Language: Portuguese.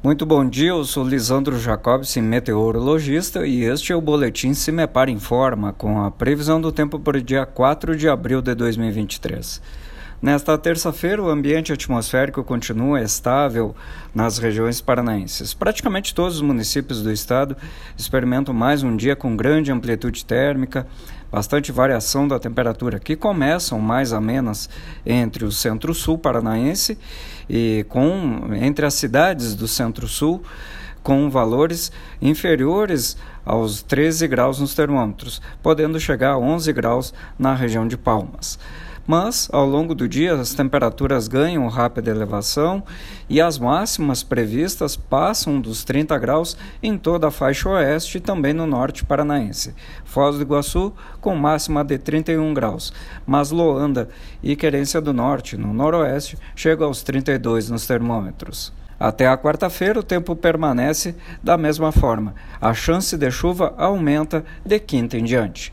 Muito bom dia, eu sou Lisandro Jacobson, meteorologista, e este é o Boletim Cimepar Informa, com a previsão do tempo para o dia 4 de abril de 2023. Nesta terça-feira, o ambiente atmosférico continua estável nas regiões paranaenses. Praticamente todos os municípios do estado experimentam mais um dia com grande amplitude térmica, bastante variação da temperatura, que começam mais amenas entre o centro-sul paranaense e com entre as cidades do centro-sul com valores inferiores aos 13 graus nos termômetros, podendo chegar a 11 graus na região de Palmas mas ao longo do dia as temperaturas ganham rápida elevação e as máximas previstas passam dos 30 graus em toda a faixa oeste e também no norte paranaense. Foz do Iguaçu com máxima de 31 graus, mas Loanda e Querência do Norte, no noroeste, chegam aos 32 nos termômetros. Até a quarta-feira, o tempo permanece da mesma forma. A chance de chuva aumenta de quinta em diante.